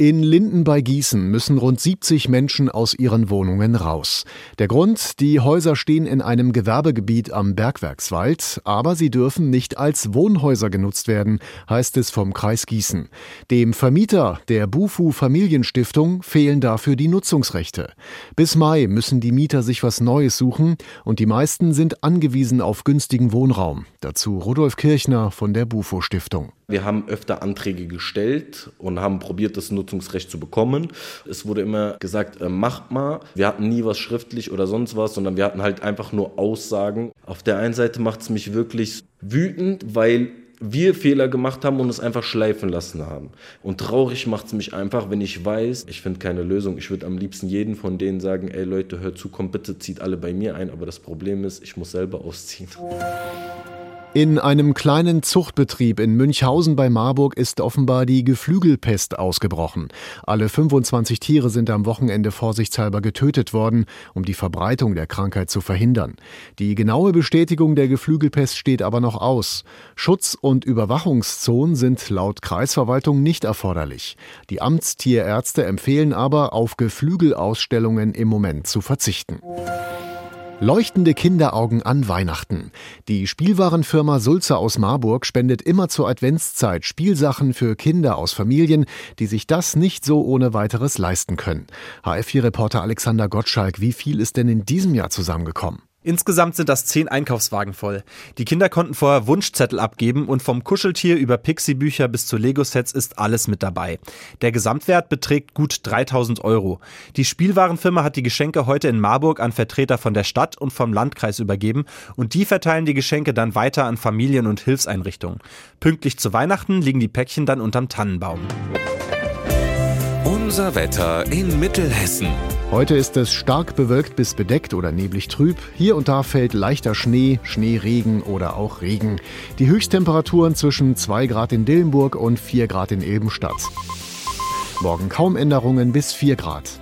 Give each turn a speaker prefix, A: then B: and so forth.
A: In Linden bei Gießen müssen rund 70 Menschen aus ihren Wohnungen raus. Der Grund, die Häuser stehen in einem Gewerbegebiet am Bergwerkswald, aber sie dürfen nicht als Wohnhäuser genutzt werden, heißt es vom Kreis Gießen. Dem Vermieter der Bufu Familienstiftung fehlen dafür die Nutzungsrechte. Bis Mai müssen die Mieter sich was Neues suchen und die meisten sind angewiesen auf günstigen Wohnraum. Dazu Rudolf Kirchner von der Bufo Stiftung.
B: Wir haben öfter Anträge gestellt und haben probiert, das Nutzungsrecht zu bekommen. Es wurde immer gesagt, äh, macht mal. Wir hatten nie was schriftlich oder sonst was, sondern wir hatten halt einfach nur Aussagen. Auf der einen Seite macht es mich wirklich wütend, weil wir Fehler gemacht haben und es einfach schleifen lassen haben. Und traurig macht es mich einfach, wenn ich weiß, ich finde keine Lösung. Ich würde am liebsten jeden von denen sagen, ey Leute, hört zu, kommt bitte, zieht alle bei mir ein. Aber das Problem ist, ich muss selber ausziehen.
A: In einem kleinen Zuchtbetrieb in Münchhausen bei Marburg ist offenbar die Geflügelpest ausgebrochen. Alle 25 Tiere sind am Wochenende vorsichtshalber getötet worden, um die Verbreitung der Krankheit zu verhindern. Die genaue Bestätigung der Geflügelpest steht aber noch aus. Schutz- und Überwachungszonen sind laut Kreisverwaltung nicht erforderlich. Die Amtstierärzte empfehlen aber, auf Geflügelausstellungen im Moment zu verzichten. Leuchtende Kinderaugen an Weihnachten. Die Spielwarenfirma Sulzer aus Marburg spendet immer zur Adventszeit Spielsachen für Kinder aus Familien, die sich das nicht so ohne weiteres leisten können. HF4-Reporter Alexander Gottschalk, wie viel ist denn in diesem Jahr zusammengekommen?
C: Insgesamt sind das zehn Einkaufswagen voll. Die Kinder konnten vorher Wunschzettel abgeben und vom Kuscheltier über Pixie-Bücher bis zu Lego-Sets ist alles mit dabei. Der Gesamtwert beträgt gut 3000 Euro. Die Spielwarenfirma hat die Geschenke heute in Marburg an Vertreter von der Stadt und vom Landkreis übergeben und die verteilen die Geschenke dann weiter an Familien und Hilfseinrichtungen. Pünktlich zu Weihnachten liegen die Päckchen dann unterm Tannenbaum.
D: Unser Wetter in Mittelhessen.
A: Heute ist es stark bewölkt bis bedeckt oder neblig trüb. Hier und da fällt leichter Schnee, Schneeregen oder auch Regen. Die Höchsttemperaturen zwischen 2 Grad in Dillenburg und 4 Grad in Ilbenstadt. Morgen kaum Änderungen bis 4 Grad.